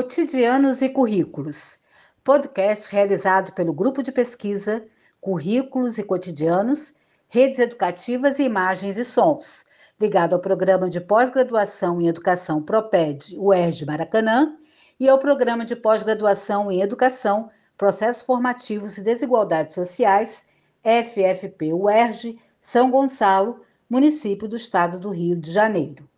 Cotidianos e Currículos, podcast realizado pelo Grupo de Pesquisa Currículos e Cotidianos, Redes Educativas e Imagens e Sons, ligado ao Programa de Pós-Graduação em Educação PROPED, UERJ Maracanã, e ao Programa de Pós-Graduação em Educação, Processos Formativos e Desigualdades Sociais, FFP-UERJ, São Gonçalo, município do estado do Rio de Janeiro.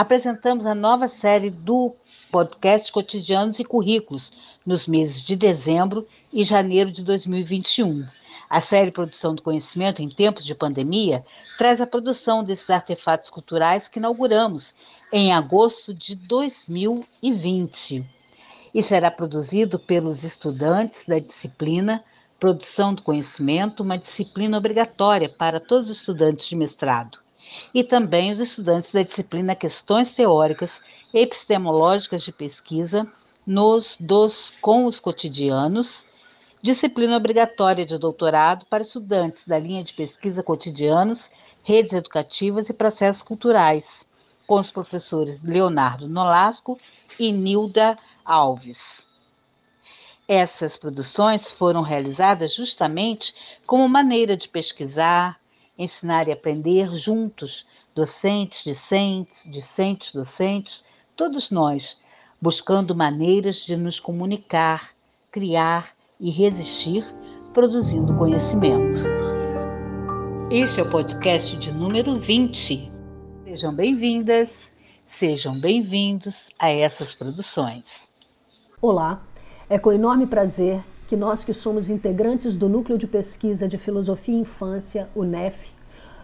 Apresentamos a nova série do podcast Cotidianos e Currículos nos meses de dezembro e janeiro de 2021. A série Produção do Conhecimento em Tempos de Pandemia traz a produção desses artefatos culturais que inauguramos em agosto de 2020 e será produzido pelos estudantes da disciplina Produção do Conhecimento, uma disciplina obrigatória para todos os estudantes de mestrado, e também os estudantes da disciplina Questões Teóricas Epistemológicas de Pesquisa nos dos com os cotidianos disciplina obrigatória de doutorado para estudantes da linha de pesquisa cotidianos, redes educativas e processos culturais, com os professores Leonardo Nolasco e Nilda Alves. Essas produções foram realizadas justamente como maneira de pesquisar, ensinar e aprender juntos, docentes, discentes, discentes, docentes, todos nós, buscando maneiras de nos comunicar, criar e resistir, produzindo conhecimento. Este é o podcast de número 20. Sejam bem-vindas, sejam bem-vindos a essas produções. Olá, é com enorme prazer que nós que somos integrantes do Núcleo de Pesquisa de Filosofia e Infância, o NEF,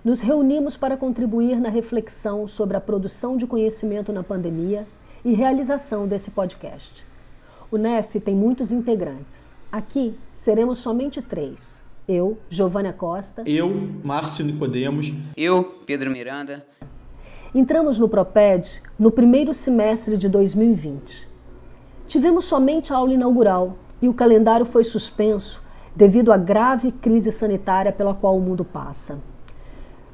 nos reunimos para contribuir na reflexão sobre a produção de conhecimento na pandemia e realização desse podcast. O NEF tem muitos integrantes. Aqui seremos somente três. Eu, Giovânia Costa. Eu, Márcio Nicodemos. Eu, Pedro Miranda. Entramos no Proped no primeiro semestre de 2020. Tivemos somente a aula inaugural e o calendário foi suspenso devido à grave crise sanitária pela qual o mundo passa.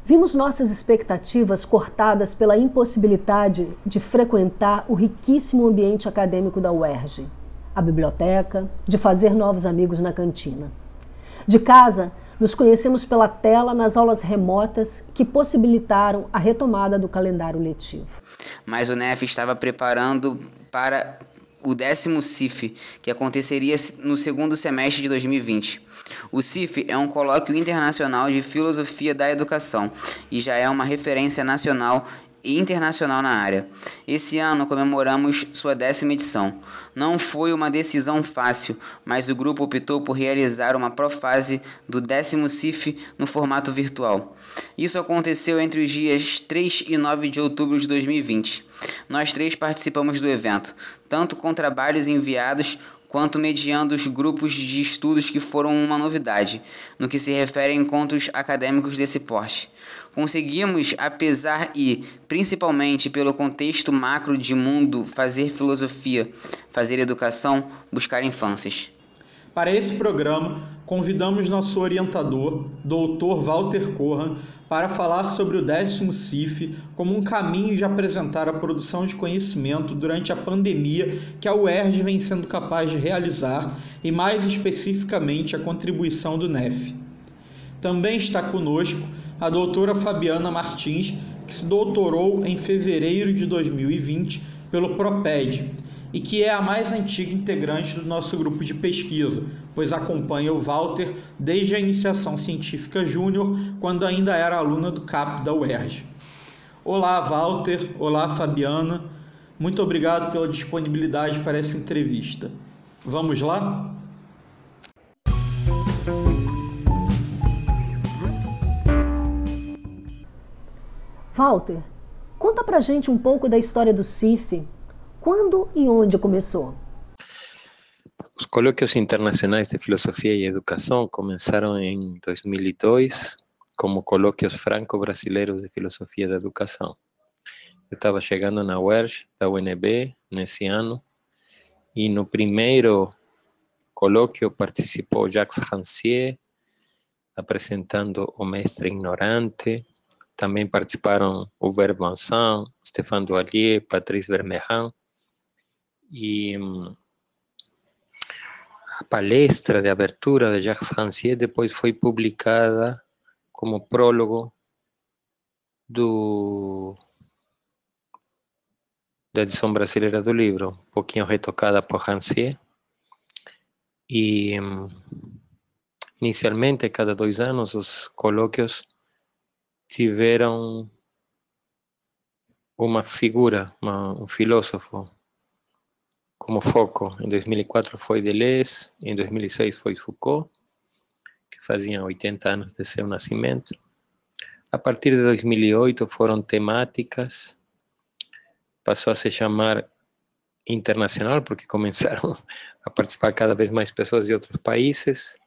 Vimos nossas expectativas cortadas pela impossibilidade de frequentar o riquíssimo ambiente acadêmico da UERJ a biblioteca, de fazer novos amigos na cantina. De casa, nos conhecemos pela tela nas aulas remotas que possibilitaram a retomada do calendário letivo. Mas o NEF estava preparando para o décimo CIF, que aconteceria no segundo semestre de 2020. O CIF é um colóquio internacional de filosofia da educação e já é uma referência nacional e internacional na área. Esse ano comemoramos sua décima edição. Não foi uma decisão fácil, mas o grupo optou por realizar uma profase do décimo CIF no formato virtual. Isso aconteceu entre os dias 3 e 9 de outubro de 2020. Nós três participamos do evento, tanto com trabalhos enviados quanto mediando os grupos de estudos que foram uma novidade, no que se refere a encontros acadêmicos desse porte. Conseguimos, apesar e principalmente pelo contexto macro de mundo, fazer filosofia, fazer educação, buscar infâncias. Para esse programa, convidamos nosso orientador, Dr. Walter Corran, para falar sobre o décimo CIF como um caminho de apresentar a produção de conhecimento durante a pandemia que a UERJ vem sendo capaz de realizar e, mais especificamente, a contribuição do NEF. Também está conosco a doutora Fabiana Martins, que se doutorou em fevereiro de 2020 pelo PROPED e que é a mais antiga integrante do nosso grupo de pesquisa, pois acompanha o Walter desde a iniciação científica júnior, quando ainda era aluna do CAP da UERJ. Olá, Walter. Olá, Fabiana. Muito obrigado pela disponibilidade para essa entrevista. Vamos lá? Walter, conta pra gente um pouco da história do CIF, quando e onde começou? Os colóquios internacionais de filosofia e educação começaram em 2002 como colóquios franco-brasileiros de filosofia da educação. Eu estava chegando na UERJ, da UNB, nesse ano, e no primeiro colóquio participou Jacques Rancière, apresentando O Mestre Ignorante. Também participaram Hubert Vincent, Stéphane Doualier, Patrice Vermeyran E hum, palestra de abertura de Jacques Rancière depois foi publicada como prólogo do da edição brasileira do livro, um pouquinho retocada por Rancière. E hum, inicialmente, cada dois anos, os colóquios tiveram uma figura, uma, um filósofo como foco. Em 2004 foi Deleuze, em 2006 foi Foucault, que fazia 80 anos de seu nascimento. A partir de 2008 foram temáticas, passou a se chamar internacional, porque começaram a participar cada vez mais pessoas de outros países.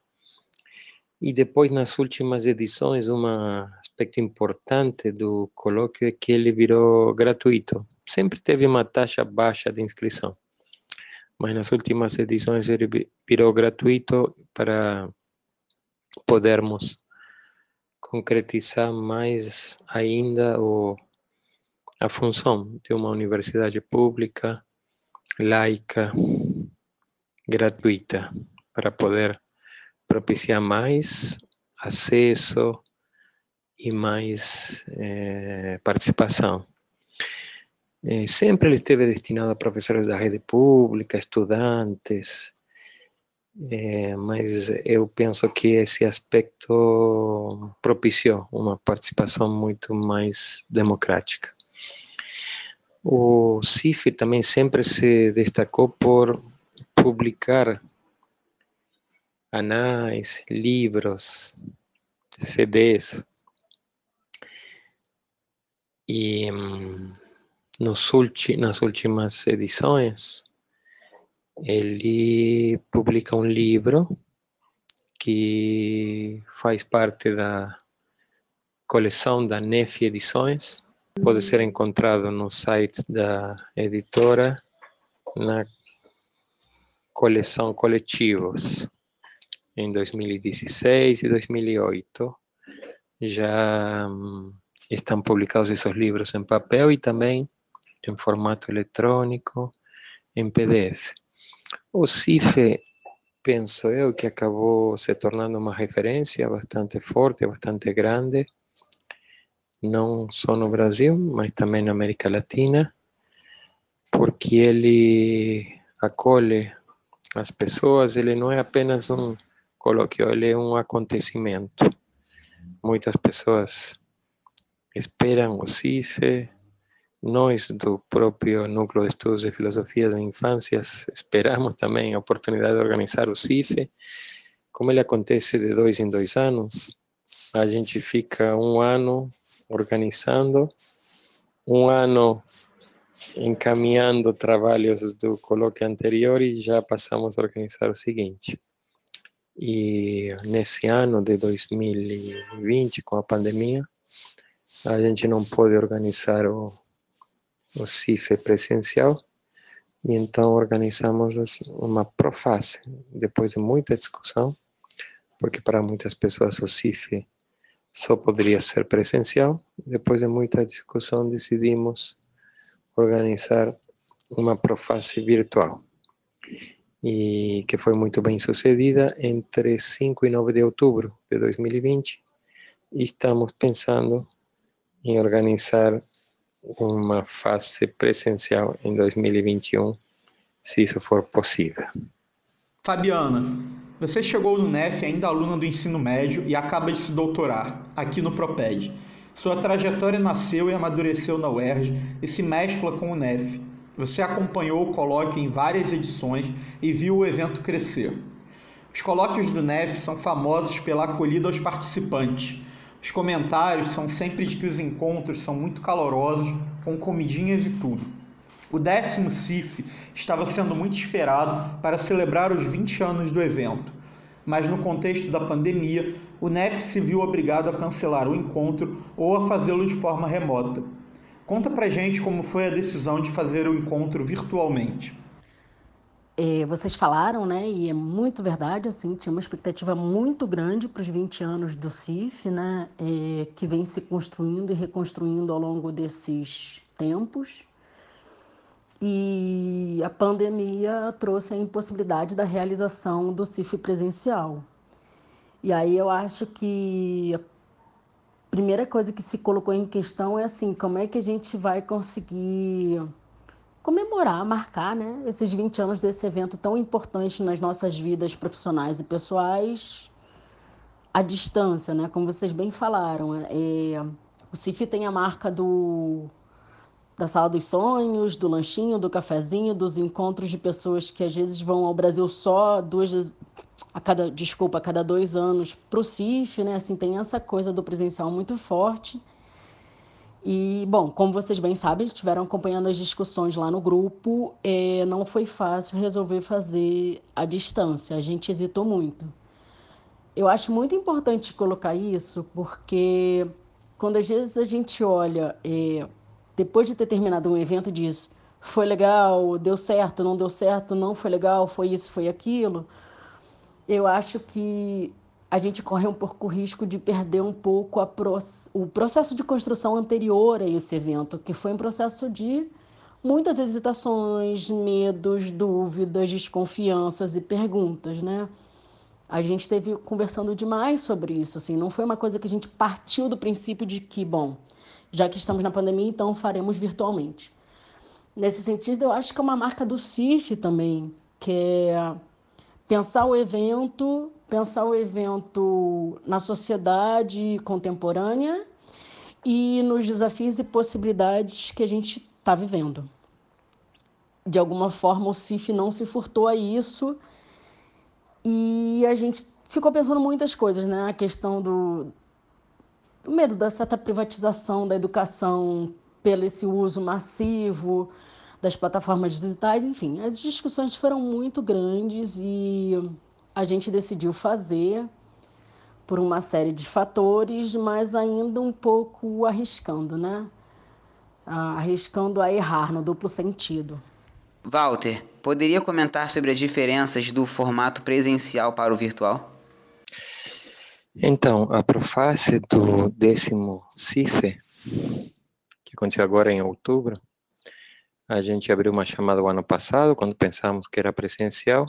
E depois, nas últimas edições, um aspecto importante do colóquio é que ele virou gratuito. Sempre teve uma taxa baixa de inscrição mas nas últimas edições ele virou gratuito para podermos concretizar mais ainda o, a função de uma universidade pública, laica, gratuita, para poder propiciar mais acesso e mais eh, participação. Eh, sempre ele esteve destinado a professores da rede pública, estudantes, eh, mas eu penso que esse aspecto propiciou uma participação muito mais democrática. O CIF também sempre se destacou por publicar anais, livros, CDs. E hum, nos ulti, nas últimas edições, ele publica um livro que faz parte da coleção da NEF Edições. Pode ser encontrado no site da editora, na coleção Coletivos, em 2016 e 2008. Já hum, estão publicados esses livros em papel e também em formato eletrônico, em PDF. O CIFE, penso eu, que acabou se tornando uma referência bastante forte, bastante grande, não só no Brasil, mas também na América Latina, porque ele acolhe as pessoas, ele não é apenas um colóquio, ele é um acontecimento. Muitas pessoas esperam o CIFE, nós do próprio Núcleo de Estudos de Filosofia da Infância esperamos também a oportunidade de organizar o CIFE. Como ele acontece de dois em dois anos, a gente fica um ano organizando, um ano encaminhando trabalhos do colóquio anterior e já passamos a organizar o seguinte. E nesse ano de 2020, com a pandemia, a gente não pôde organizar o o CIF presencial e então organizamos uma profase depois de muita discussão, porque para muitas pessoas o CIF só poderia ser presencial. Depois de muita discussão decidimos organizar uma profase virtual e que foi muito bem sucedida entre 5 e 9 de outubro de 2020 e estamos pensando em organizar uma fase presencial em 2021, se isso for possível. Fabiana, você chegou no NEF ainda aluna do ensino médio e acaba de se doutorar aqui no Proped. Sua trajetória nasceu e amadureceu na UERJ e se mescla com o NEF. Você acompanhou o colóquio em várias edições e viu o evento crescer. Os colóquios do NEF são famosos pela acolhida aos participantes, os comentários são sempre de que os encontros são muito calorosos, com comidinhas e tudo. O décimo CIF estava sendo muito esperado para celebrar os 20 anos do evento, mas no contexto da pandemia, o NEF se viu obrigado a cancelar o encontro ou a fazê-lo de forma remota. Conta pra gente como foi a decisão de fazer o encontro virtualmente. É, vocês falaram, né, e é muito verdade, assim, tinha uma expectativa muito grande para os 20 anos do CIF, né, é, que vem se construindo e reconstruindo ao longo desses tempos. e a pandemia trouxe a impossibilidade da realização do CIF presencial. E aí eu acho que a primeira coisa que se colocou em questão é assim, como é que a gente vai conseguir comemorar, marcar, né, esses 20 anos desse evento tão importante nas nossas vidas profissionais e pessoais à distância, né? Como vocês bem falaram, é, o CIF tem a marca do da sala dos sonhos, do lanchinho, do cafezinho, dos encontros de pessoas que às vezes vão ao Brasil só duas a cada desculpa a cada dois anos para o CIF, né? Assim tem essa coisa do presencial muito forte. E, bom, como vocês bem sabem, estiveram acompanhando as discussões lá no grupo, é, não foi fácil resolver fazer à distância, a gente hesitou muito. Eu acho muito importante colocar isso, porque quando às vezes a gente olha, é, depois de ter terminado um evento, diz foi legal, deu certo, não deu certo, não foi legal, foi isso, foi aquilo. Eu acho que a gente corre um pouco o risco de perder um pouco pro... o processo de construção anterior a esse evento, que foi um processo de muitas hesitações, medos, dúvidas, desconfianças e perguntas, né? A gente esteve conversando demais sobre isso, assim, não foi uma coisa que a gente partiu do princípio de que, bom, já que estamos na pandemia, então faremos virtualmente. Nesse sentido, eu acho que é uma marca do CIF também, que é pensar o evento, pensar o evento na sociedade contemporânea e nos desafios e possibilidades que a gente está vivendo. De alguma forma, o CIF não se furtou a isso e a gente ficou pensando muitas coisas, né? A questão do, do medo da certa privatização da educação pelo esse uso massivo, das plataformas digitais, enfim, as discussões foram muito grandes e a gente decidiu fazer por uma série de fatores, mas ainda um pouco arriscando, né? Arriscando a errar no duplo sentido. Walter, poderia comentar sobre as diferenças do formato presencial para o virtual? Então, a Proface do décimo CIFE, que aconteceu agora em outubro, a gente abriu uma chamada o ano passado, quando pensamos que era presencial,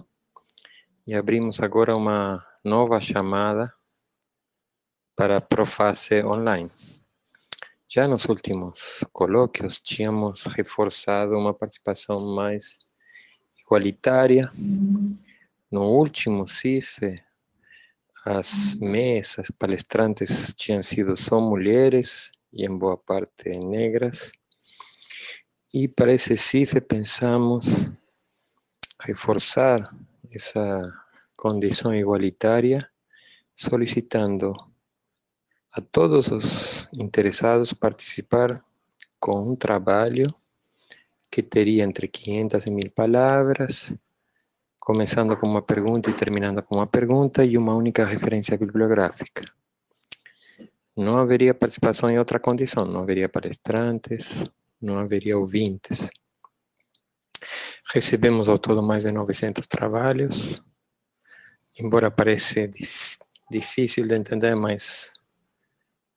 e abrimos agora uma nova chamada para Proface online. Já nos últimos colóquios tínhamos reforçado uma participação mais igualitária. No último CIFE, as mesas palestrantes tinham sido só mulheres e em boa parte negras. E para esse CIFE pensamos reforçar essa condição igualitária, solicitando a todos os interessados participar com um trabalho que teria entre 500 e 1000 palavras, começando com uma pergunta e terminando com uma pergunta e uma única referência bibliográfica. Não haveria participação em outra condição, não haveria palestrantes, não haveria ouvintes. Recebemos ao todo mais de 900 trabalhos, embora pareça difícil de entender, mas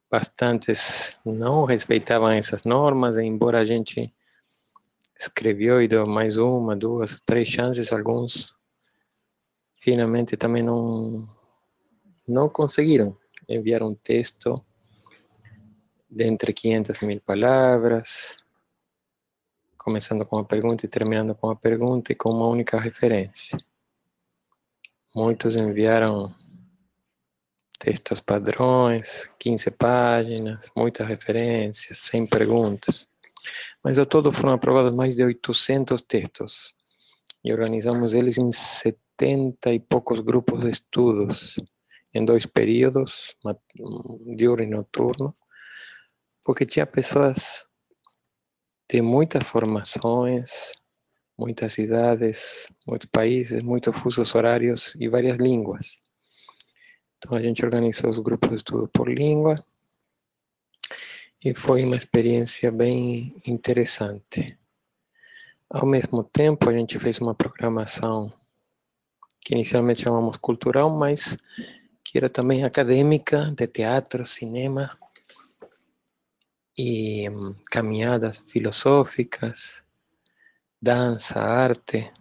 bastantes não respeitavam essas normas, embora a gente escreveu e deu mais uma, duas, três chances, alguns finalmente também não não conseguiram. Enviar um texto de entre 500 mil palavras, começando com uma pergunta e terminando com uma pergunta e com uma única referência. Muitos enviaram textos padrões, 15 páginas, muitas referências, 100 perguntas. Mas ao todo foram aprovados mais de 800 textos e organizamos eles em 70 e poucos grupos de estudos, em dois períodos, diurno e noturno, porque tinha pessoas de muitas formações, muitas cidades, muitos países, muitos fusos horários e várias línguas. Então a gente organizou os grupos de estudo por língua e foi uma experiência bem interessante. Ao mesmo tempo, a gente fez uma programação que inicialmente chamamos cultural, mas que era também acadêmica, de teatro, cinema, e hum, caminhadas filosóficas, dança, arte,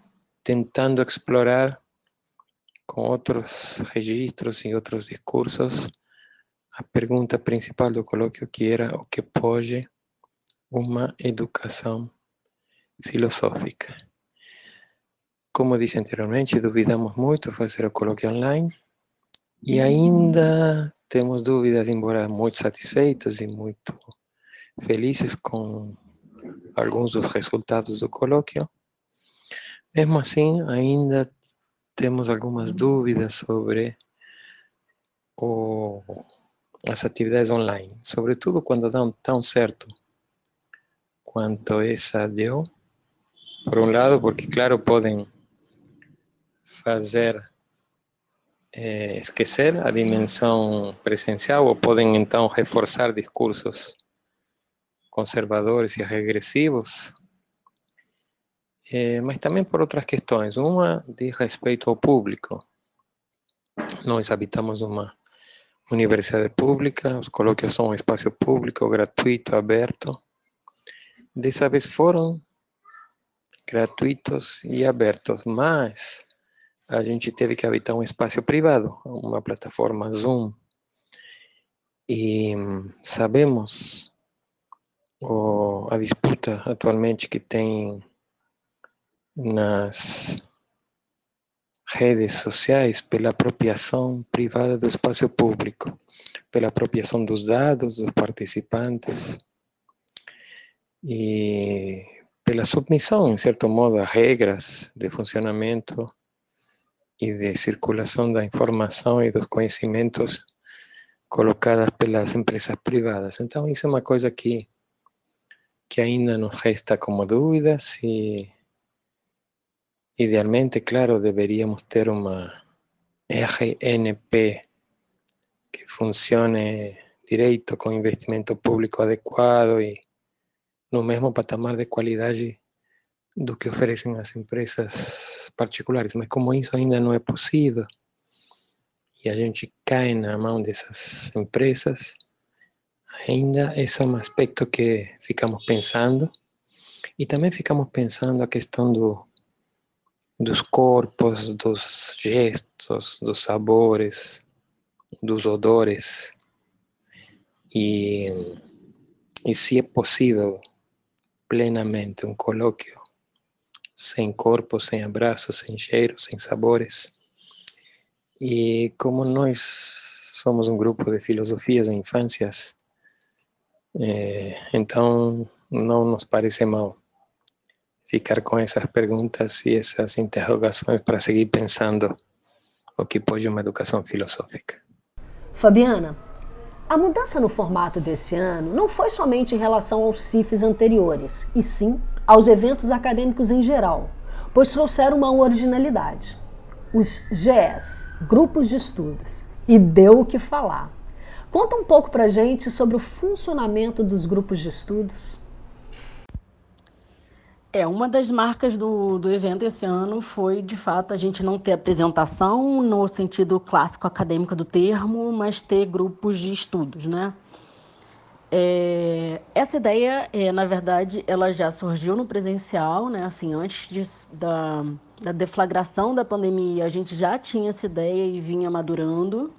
tentando explorar com outros registros e outros discursos a pergunta principal do colóquio que era o que pode uma educação filosófica. Como disse anteriormente, duvidamos muito fazer o colóquio online e ainda temos dúvidas, embora muito satisfeitos e muito felizes com alguns dos resultados do colóquio. Mesmo assim, ainda temos algumas dúvidas sobre o, as atividades online, sobretudo quando dão tão certo quanto essa deu. Por um lado, porque, claro, podem fazer é, esquecer a dimensão presencial ou podem então reforçar discursos conservadores e regressivos, é, mas também por outras questões. Uma de respeito ao público. Nós habitamos uma universidade pública, os colóquios são um espaço público, gratuito, aberto. Dessa vez foram gratuitos e abertos, mas a gente teve que habitar um espaço privado, uma plataforma Zoom. E sabemos o, a disputa atualmente que tem nas redes sociais pela apropriação privada do espaço público, pela apropriação dos dados dos participantes e pela submissão, em certo modo, a regras de funcionamento e de circulação da informação e dos conhecimentos colocadas pelas empresas privadas. Então, isso é uma coisa que, que ainda nos resta como dúvidas e, idealmente, claro, deveríamos ter uma RNP que funcione direito, com investimento público adequado e no mesmo patamar de qualidade do que oferecem as empresas particulares, mas como isso ainda não é possível e a gente cai na mão dessas empresas, ainda esse é um aspecto que ficamos pensando e também ficamos pensando a questão do, dos corpos, dos gestos, dos sabores, dos odores e, e se é possível plenamente um colóquio sem corpo, sem abraços, sem cheiros, sem sabores. E como nós somos um grupo de filosofias e infâncias, é, então não nos parece mal ficar com essas perguntas e essas interrogações para seguir pensando o que pode uma educação filosófica. Fabiana, a mudança no formato desse ano não foi somente em relação aos CIFs anteriores, e sim aos eventos acadêmicos em geral, pois trouxeram uma originalidade. Os GES, Grupos de Estudos, e deu o que falar. Conta um pouco pra gente sobre o funcionamento dos grupos de estudos. É, uma das marcas do, do evento esse ano foi, de fato, a gente não ter apresentação no sentido clássico acadêmico do termo, mas ter grupos de estudos, né? É, essa ideia, é, na verdade, ela já surgiu no presencial, né? Assim, antes de, da, da deflagração da pandemia, a gente já tinha essa ideia e vinha madurando.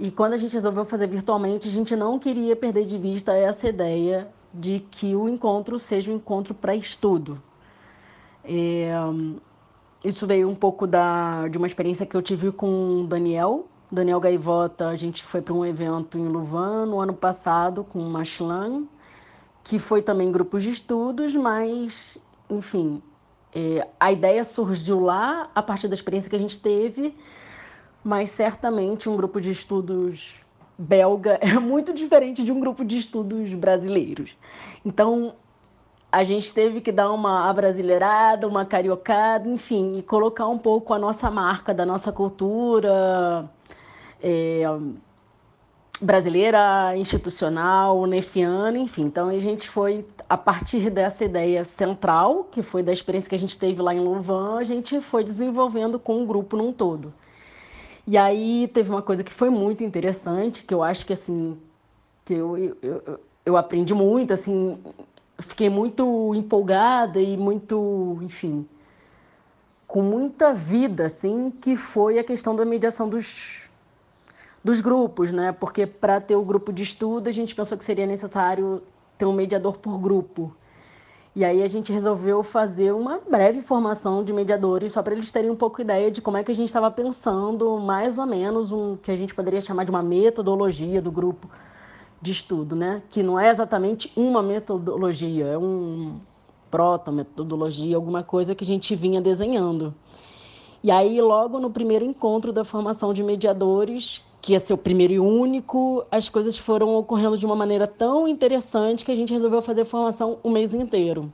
E quando a gente resolveu fazer virtualmente, a gente não queria perder de vista essa ideia de que o encontro seja um encontro para estudo. É, isso veio um pouco da, de uma experiência que eu tive com o Daniel, Daniel Gaivota, a gente foi para um evento em Louvain no ano passado com o Machlan, que foi também grupos de estudos, mas, enfim, é, a ideia surgiu lá a partir da experiência que a gente teve, mas certamente um grupo de estudos belga é muito diferente de um grupo de estudos brasileiros. Então, a gente teve que dar uma abrasileirada, uma cariocada, enfim, e colocar um pouco a nossa marca da nossa cultura, é, brasileira, institucional, nefiana, enfim. Então a gente foi, a partir dessa ideia central, que foi da experiência que a gente teve lá em Louvain, a gente foi desenvolvendo com o grupo num todo. E aí teve uma coisa que foi muito interessante, que eu acho que assim, que eu, eu, eu, eu aprendi muito, assim, fiquei muito empolgada e muito, enfim, com muita vida, assim, que foi a questão da mediação dos, dos grupos, né? Porque para ter o grupo de estudo, a gente pensou que seria necessário ter um mediador por grupo. E aí a gente resolveu fazer uma breve formação de mediadores, só para eles terem um pouco ideia de como é que a gente estava pensando, mais ou menos, um que a gente poderia chamar de uma metodologia do grupo de estudo, né? Que não é exatamente uma metodologia, é um proto-metodologia, alguma coisa que a gente vinha desenhando. E aí, logo no primeiro encontro da formação de mediadores, que ia ser o primeiro e único, as coisas foram ocorrendo de uma maneira tão interessante que a gente resolveu fazer formação o mês inteiro.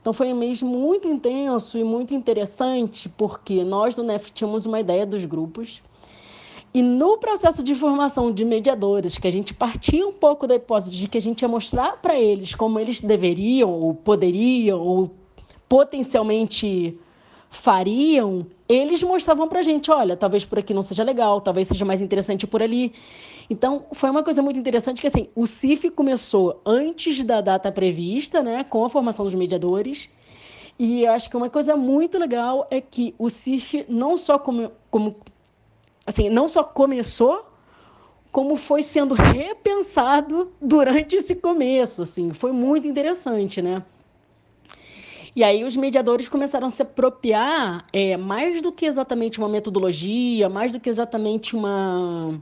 Então foi um mês muito intenso e muito interessante, porque nós do NEF tínhamos uma ideia dos grupos. E no processo de formação de mediadores, que a gente partia um pouco da hipótese de que a gente ia mostrar para eles como eles deveriam, ou poderiam, ou potencialmente fariam, eles mostravam pra gente, olha, talvez por aqui não seja legal, talvez seja mais interessante por ali. Então, foi uma coisa muito interessante que assim, o CIF começou antes da data prevista, né, com a formação dos mediadores. E eu acho que uma coisa muito legal é que o CIF não só como, como assim, não só começou, como foi sendo repensado durante esse começo, assim, foi muito interessante, né? E aí os mediadores começaram a se apropriar é, mais do que exatamente uma metodologia, mais do que exatamente uma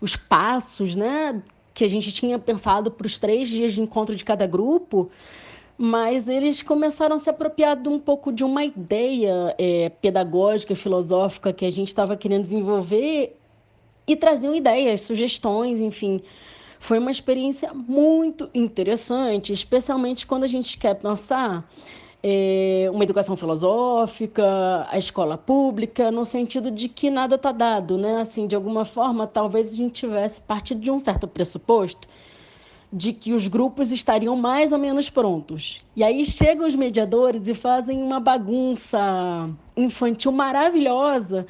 os passos, né, que a gente tinha pensado para os três dias de encontro de cada grupo, mas eles começaram a se apropriar de um pouco de uma ideia é, pedagógica, filosófica que a gente estava querendo desenvolver e traziam ideias, sugestões, enfim. Foi uma experiência muito interessante, especialmente quando a gente quer pensar é, uma educação filosófica, a escola pública, no sentido de que nada está dado, né? Assim, de alguma forma, talvez a gente tivesse partido de um certo pressuposto de que os grupos estariam mais ou menos prontos. E aí chegam os mediadores e fazem uma bagunça infantil maravilhosa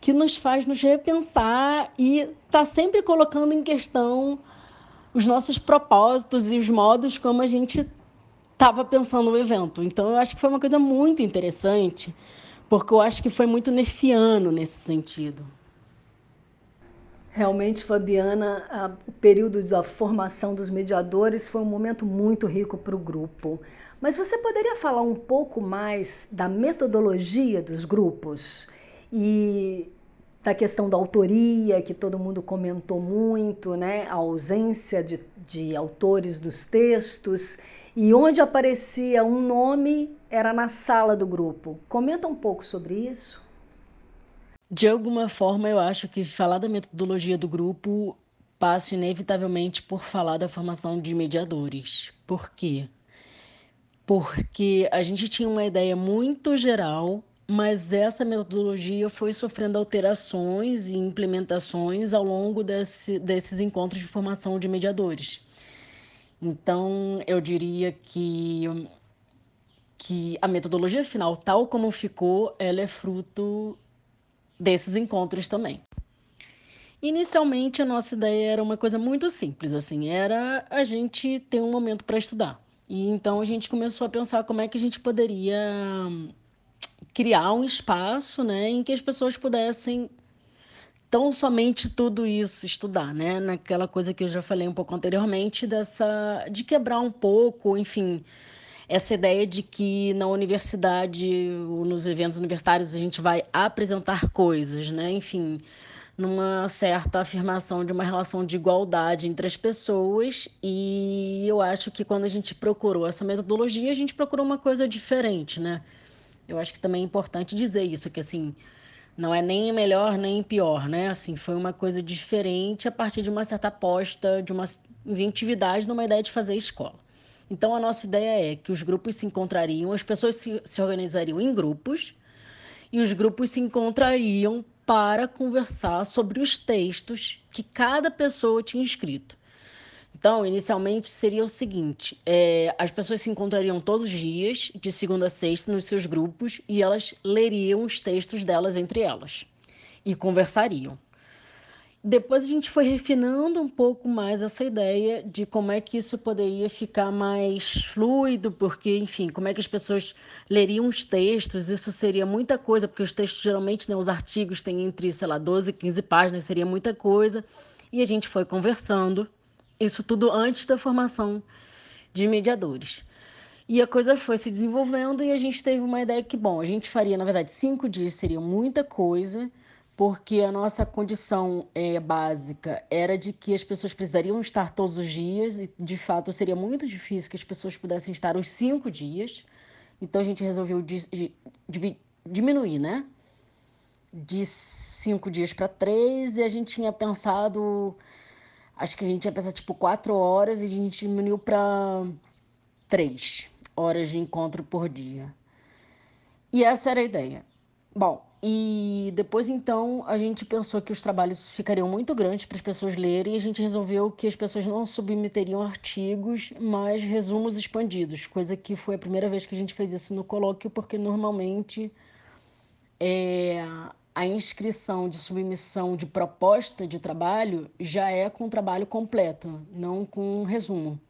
que nos faz nos repensar e está sempre colocando em questão os nossos propósitos e os modos como a gente estava pensando no evento. Então eu acho que foi uma coisa muito interessante, porque eu acho que foi muito nefiano nesse sentido. Realmente, Fabiana, a, o período da formação dos mediadores foi um momento muito rico para o grupo. Mas você poderia falar um pouco mais da metodologia dos grupos e da questão da autoria, que todo mundo comentou muito, né? a ausência de, de autores dos textos e onde aparecia um nome era na sala do grupo. Comenta um pouco sobre isso. De alguma forma, eu acho que falar da metodologia do grupo passa inevitavelmente por falar da formação de mediadores. Por quê? Porque a gente tinha uma ideia muito geral, mas essa metodologia foi sofrendo alterações e implementações ao longo desse, desses encontros de formação de mediadores. Então, eu diria que, que a metodologia final, tal como ficou, ela é fruto desses encontros também. Inicialmente, a nossa ideia era uma coisa muito simples, assim, era a gente ter um momento para estudar. E então a gente começou a pensar como é que a gente poderia criar um espaço, né, em que as pessoas pudessem tão somente tudo isso estudar, né? Naquela coisa que eu já falei um pouco anteriormente dessa de quebrar um pouco, enfim, essa ideia de que na universidade, nos eventos universitários a gente vai apresentar coisas, né? Enfim, numa certa afirmação de uma relação de igualdade entre as pessoas e eu acho que quando a gente procurou essa metodologia, a gente procurou uma coisa diferente, né? Eu acho que também é importante dizer isso, que assim, não é nem melhor nem pior, né? Assim, foi uma coisa diferente a partir de uma certa aposta, de uma inventividade numa ideia de fazer escola. Então, a nossa ideia é que os grupos se encontrariam, as pessoas se, se organizariam em grupos e os grupos se encontrariam para conversar sobre os textos que cada pessoa tinha escrito. Então, inicialmente seria o seguinte: é, as pessoas se encontrariam todos os dias, de segunda a sexta, nos seus grupos, e elas leriam os textos delas entre elas e conversariam. depois a gente foi refinando um pouco mais essa ideia de como é que isso poderia ficar mais fluido, porque, enfim, como é que as pessoas leriam os textos, isso seria muita coisa, porque os textos geralmente, né, os artigos têm entre, sei lá, 12 e 15 páginas, seria muita coisa. E a gente foi conversando, isso tudo antes da formação de mediadores. E a coisa foi se desenvolvendo e a gente teve uma ideia que, bom, a gente faria, na verdade, cinco dias seria muita coisa, porque a nossa condição é, básica era de que as pessoas precisariam estar todos os dias, e de fato seria muito difícil que as pessoas pudessem estar os cinco dias. Então a gente resolveu diminuir, né? De cinco dias para três, e a gente tinha pensado. Acho que a gente ia pensar tipo quatro horas e a gente diminuiu para três horas de encontro por dia. E essa era a ideia. Bom, e depois então a gente pensou que os trabalhos ficariam muito grandes para as pessoas lerem e a gente resolveu que as pessoas não submeteriam artigos, mas resumos expandidos, coisa que foi a primeira vez que a gente fez isso no colóquio, porque normalmente é, a inscrição de submissão de proposta de trabalho já é com trabalho completo, não com resumo.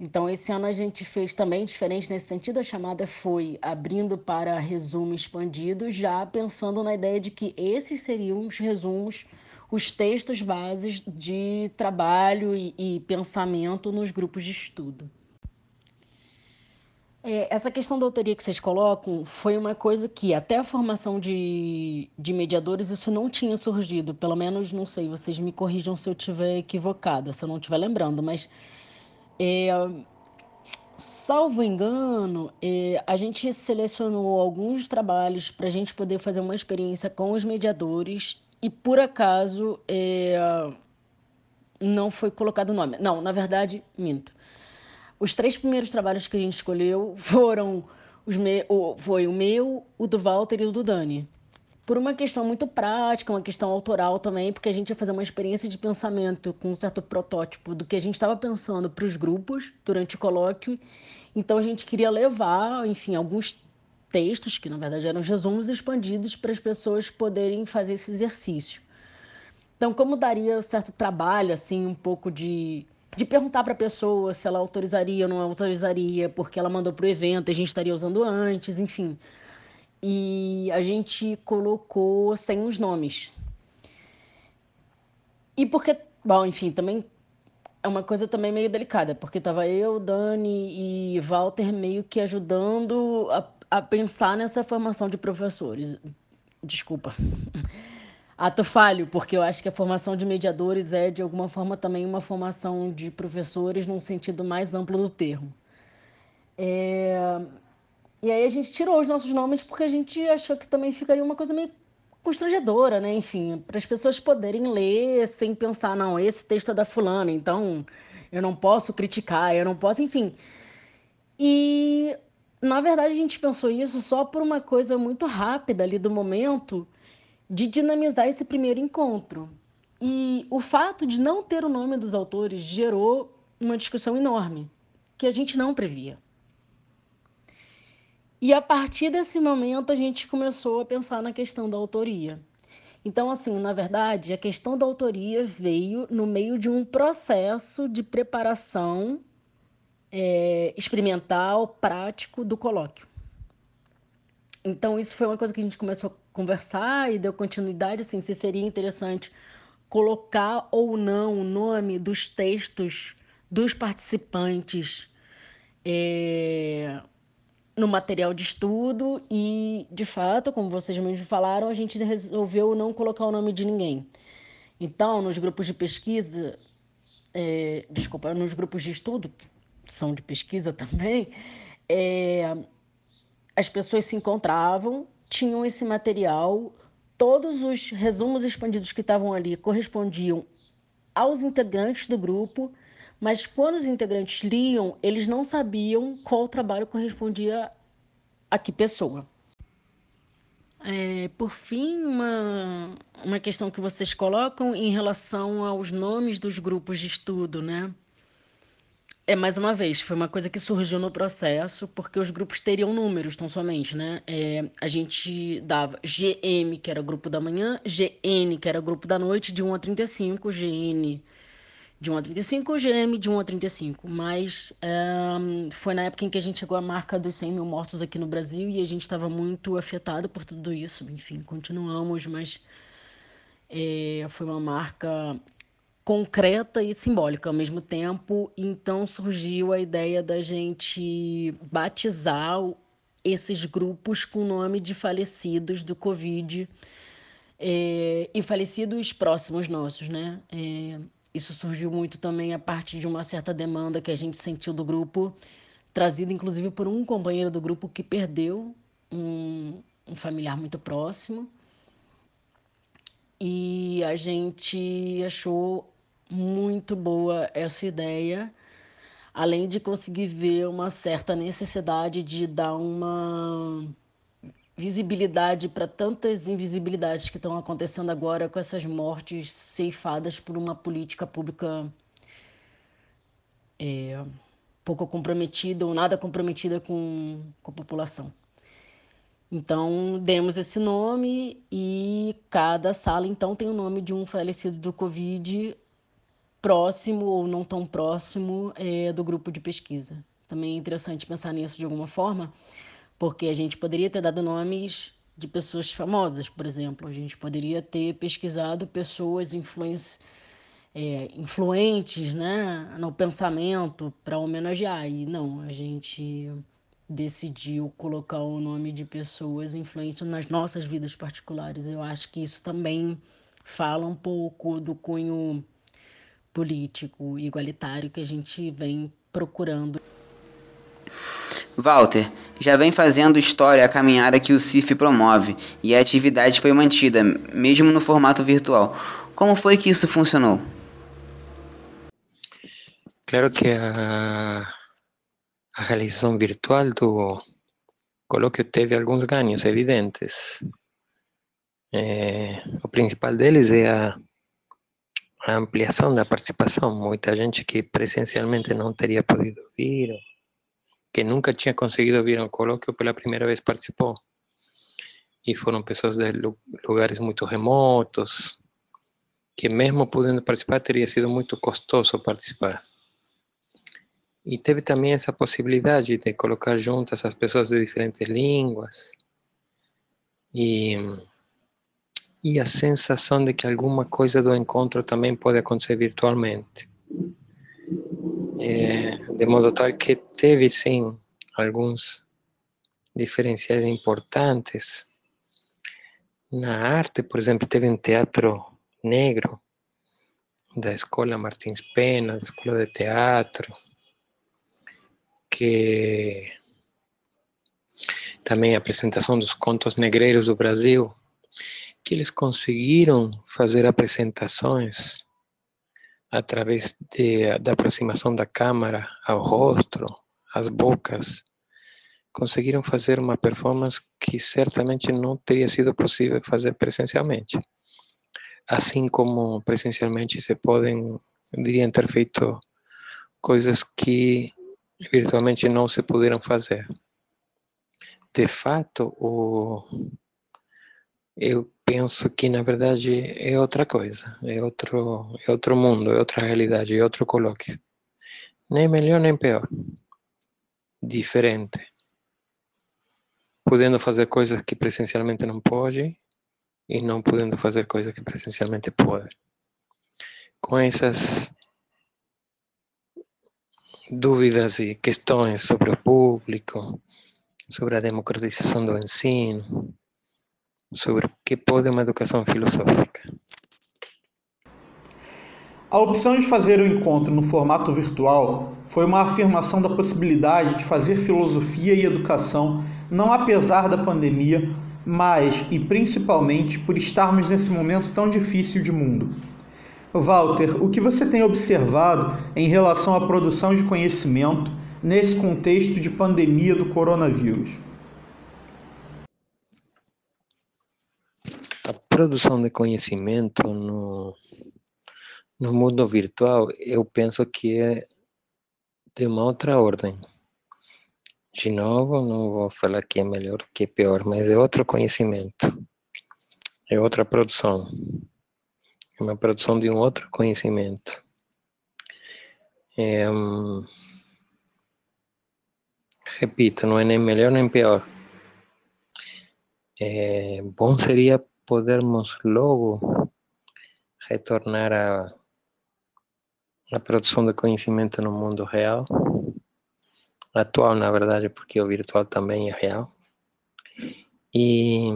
Então, esse ano a gente fez também diferente nesse sentido. A chamada foi abrindo para resumo expandido, já pensando na ideia de que esses seriam os resumos, os textos bases de trabalho e, e pensamento nos grupos de estudo. É, essa questão da autoria que vocês colocam foi uma coisa que até a formação de, de mediadores isso não tinha surgido. Pelo menos, não sei, vocês me corrijam se eu estiver equivocada, se eu não estiver lembrando, mas é, salvo engano, é, a gente selecionou alguns trabalhos para a gente poder fazer uma experiência com os mediadores e por acaso é, não foi colocado o nome. Não, na verdade, minto. Os três primeiros trabalhos que a gente escolheu foram os me... foi o meu, o do Walter e o do Dani por uma questão muito prática, uma questão autoral também, porque a gente ia fazer uma experiência de pensamento com um certo protótipo do que a gente estava pensando para os grupos durante o colóquio. Então a gente queria levar, enfim, alguns textos, que na verdade eram resumos expandidos, para as pessoas poderem fazer esse exercício. Então, como daria certo trabalho, assim, um pouco de, de perguntar para a pessoa se ela autorizaria ou não autorizaria, porque ela mandou para o evento, a gente estaria usando antes, enfim e a gente colocou sem os nomes. E porque, bom, enfim, também é uma coisa também meio delicada, porque tava eu, Dani e Walter meio que ajudando a, a pensar nessa formação de professores. Desculpa. Ato falho, porque eu acho que a formação de mediadores é, de alguma forma, também uma formação de professores num sentido mais amplo do termo. É, e aí a gente tirou os nossos nomes porque a gente achou que também ficaria uma coisa meio constrangedora, né? Enfim, para as pessoas poderem ler sem pensar, não, esse texto é da fulana, então eu não posso criticar, eu não posso, enfim. E na verdade a gente pensou isso só por uma coisa muito rápida ali do momento de dinamizar esse primeiro encontro. E o fato de não ter o nome dos autores gerou uma discussão enorme que a gente não previa. E a partir desse momento a gente começou a pensar na questão da autoria. Então, assim, na verdade, a questão da autoria veio no meio de um processo de preparação é, experimental, prático do colóquio. Então, isso foi uma coisa que a gente começou conversar e deu continuidade, assim, se seria interessante colocar ou não o nome dos textos dos participantes é, no material de estudo e, de fato, como vocês mesmos falaram, a gente resolveu não colocar o nome de ninguém. Então, nos grupos de pesquisa, é, desculpa, nos grupos de estudo, que são de pesquisa também, é, as pessoas se encontravam, tinham esse material, todos os resumos expandidos que estavam ali correspondiam aos integrantes do grupo mas quando os integrantes liam, eles não sabiam qual trabalho correspondia a que pessoa. É, por fim, uma, uma questão que vocês colocam em relação aos nomes dos grupos de estudo, né? É mais uma vez, foi uma coisa que surgiu no processo, porque os grupos teriam números tão somente, né? É, a gente dava GM, que era grupo da manhã, GN, que era grupo da noite, de 1 a 35, GN de 1 a 35, GM de 1 a 35. Mas foi na época em que a gente chegou à marca dos 100 mil mortos aqui no Brasil e a gente estava muito afetado por tudo isso. Enfim, continuamos, mas é, foi uma marca concreta e simbólica ao mesmo tempo. Então surgiu a ideia da gente batizar esses grupos com o nome de falecidos do Covid é, e falecidos próximos nossos, né? É, isso surgiu muito também a partir de uma certa demanda que a gente sentiu do grupo, trazida inclusive por um companheiro do grupo que perdeu um, um familiar muito próximo. E a gente achou muito boa essa ideia, além de conseguir ver uma certa necessidade de dar uma visibilidade para tantas invisibilidades que estão acontecendo agora com essas mortes ceifadas por uma política pública é, pouco comprometida ou nada comprometida com, com a população. Então, demos esse nome e cada sala, então, tem o nome de um falecido do Covid próximo ou não tão próximo é, do grupo de pesquisa. Também é interessante pensar nisso de alguma forma, porque a gente poderia ter dado nomes de pessoas famosas, por exemplo. A gente poderia ter pesquisado pessoas influência, é, influentes né, no pensamento para homenagear. E não, a gente decidiu colocar o nome de pessoas influentes nas nossas vidas particulares. Eu acho que isso também fala um pouco do cunho político igualitário que a gente vem procurando. Walter, já vem fazendo história a caminhada que o CIF promove e a atividade foi mantida, mesmo no formato virtual. Como foi que isso funcionou? Claro que a, a realização virtual do colóquio teve alguns ganhos evidentes. É, o principal deles é a a ampliação da participação. Muita gente que presencialmente não teria podido vir, que nunca tinha conseguido vir ao colóquio pela primeira vez participou. E foram pessoas de lugares muito remotos, que mesmo podendo participar teria sido muito custoso participar. E teve também essa possibilidade de colocar juntas as pessoas de diferentes línguas. E e a sensação de que alguma coisa do encontro também pode acontecer virtualmente. É, de modo tal que teve sim alguns diferenciais importantes. Na arte, por exemplo, teve um teatro negro da Escola Martins Pena, da Escola de Teatro, que também a apresentação dos contos negreiros do Brasil, que eles conseguiram fazer apresentações através de, da aproximação da câmera ao rosto, às bocas, conseguiram fazer uma performance que certamente não teria sido possível fazer presencialmente. Assim como presencialmente se podem, diriam ter feito coisas que virtualmente não se puderam fazer. De fato, o, eu penso que na verdade é outra coisa, é outro, é outro mundo, é outra realidade, é outro colóquio. Nem melhor nem pior. Diferente. Podendo fazer coisas que presencialmente não pode e não podendo fazer coisas que presencialmente pode. Com essas dúvidas e questões sobre o público, sobre a democratização do ensino, sobre o que pode uma educação filosófica. A opção de fazer o encontro no formato virtual foi uma afirmação da possibilidade de fazer filosofia e educação não apesar da pandemia, mas e principalmente por estarmos nesse momento tão difícil de mundo. Walter, o que você tem observado em relação à produção de conhecimento nesse contexto de pandemia do coronavírus? Produção de conhecimento no, no mundo virtual, eu penso que é de uma outra ordem. De novo, não vou falar que é melhor que é pior, mas é outro conhecimento, é outra produção, é uma produção de um outro conhecimento. É, hum, repito, não é nem melhor nem pior. É, bom seria podermos logo retornar a, a produção de conhecimento no mundo real, atual na verdade, porque o virtual também é real, e,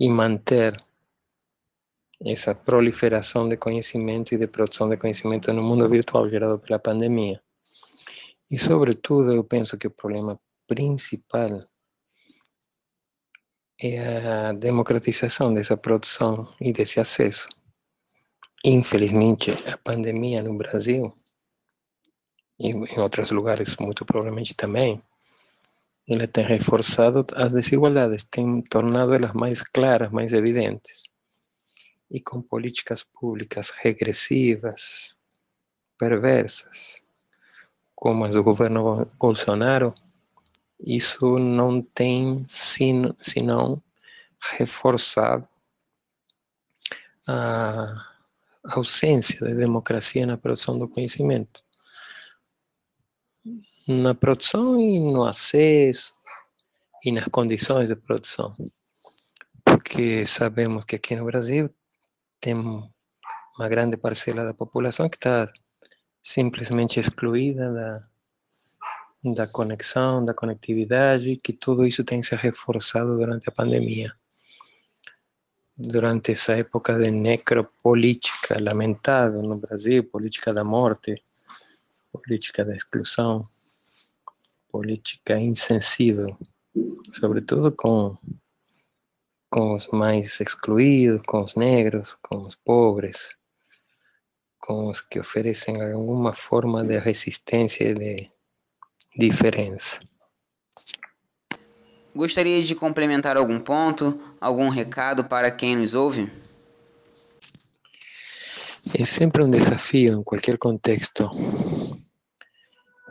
e manter essa proliferação de conhecimento e de produção de conhecimento no mundo virtual gerado pela pandemia. E, sobretudo, eu penso que o problema principal é a democratização dessa produção e desse acesso. Infelizmente, a pandemia no Brasil e em outros lugares muito provavelmente também, ela tem reforçado as desigualdades, tem tornado elas mais claras, mais evidentes. E com políticas públicas regressivas, perversas, como as do governo Bolsonaro, isso não tem senão reforçado a ausência de democracia na produção do conhecimento. Na produção e no acesso e nas condições de produção. Porque sabemos que aqui no Brasil tem uma grande parcela da população que está simplesmente excluída da, da conexão, da conectividade, que tudo isso tem se reforçado durante a pandemia. Durante essa época de necropolítica lamentável no Brasil, política da morte, política da exclusão, política insensível, sobretudo com, com os mais excluídos, com os negros, com os pobres, com os que oferecem alguma forma de resistência e de diferença. Gostaria de complementar algum ponto, algum recado para quem nos ouve? É sempre um desafio em qualquer contexto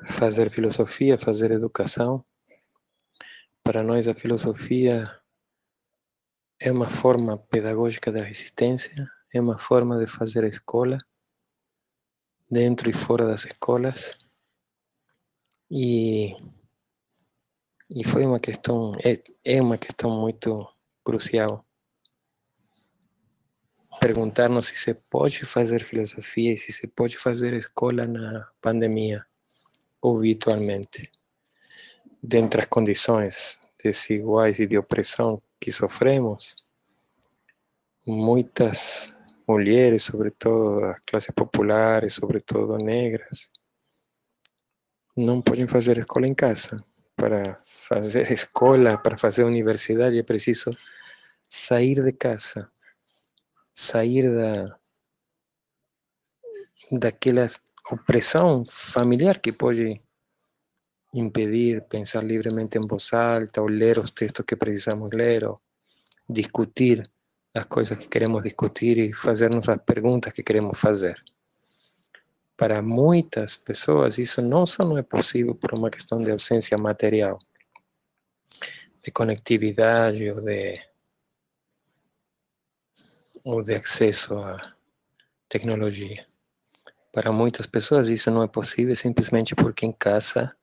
fazer filosofia, fazer educação. Para nós, a filosofia é uma forma pedagógica da resistência, é uma forma de fazer a escola, dentro e fora das escolas. E, e foi uma questão, é, é uma questão muito crucial. Perguntar-nos se se pode fazer filosofia e se se pode fazer escola na pandemia ou virtualmente, dentro das condições desiguais e de opressão que sofremos, muitas mulheres, sobretudo as classes populares, sobretudo negras, não podem fazer escola em casa. Para fazer escola, para fazer universidade, é preciso sair de casa, sair da daquela opressão familiar que pode impedir pensar livremente em voz alta, ou ler os textos que precisamos ler, ou discutir as coisas que queremos discutir e fazermos as perguntas que queremos fazer. Para muitas pessoas, isso não só não é possível por uma questão de ausência material, de conectividade ou de, ou de acesso à tecnologia. Para muitas pessoas, isso não é possível simplesmente porque em casa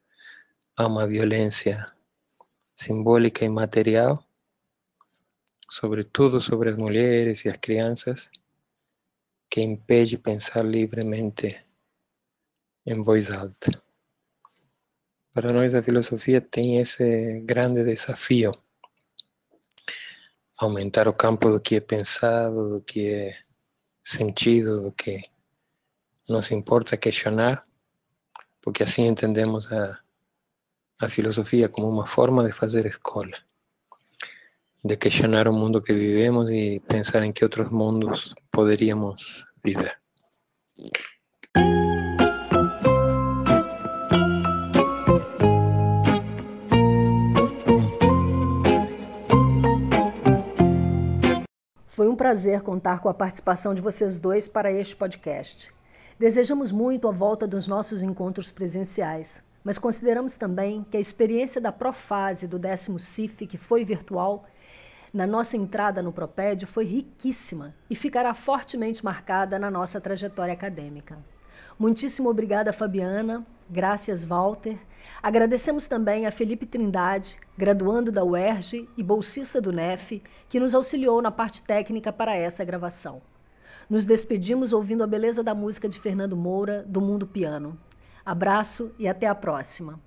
há uma violência simbólica e material, sobretudo sobre as mulheres e as crianças, que impede pensar livremente em voz alta. Para nós, a filosofia tem esse grande desafio: aumentar o campo do que é pensado, do que é sentido, do que nos importa questionar, porque assim entendemos a, a filosofia como uma forma de fazer escola, de questionar o mundo que vivemos e pensar em que outros mundos poderíamos viver. Prazer contar com a participação de vocês dois para este podcast. Desejamos muito a volta dos nossos encontros presenciais, mas consideramos também que a experiência da Profase do décimo CIF, que foi virtual, na nossa entrada no Propédio foi riquíssima e ficará fortemente marcada na nossa trajetória acadêmica. Muitíssimo obrigada, Fabiana. Graças, Walter. Agradecemos também a Felipe Trindade, graduando da UERJ e bolsista do NEF, que nos auxiliou na parte técnica para essa gravação. Nos despedimos ouvindo a beleza da música de Fernando Moura, do Mundo Piano. Abraço e até a próxima.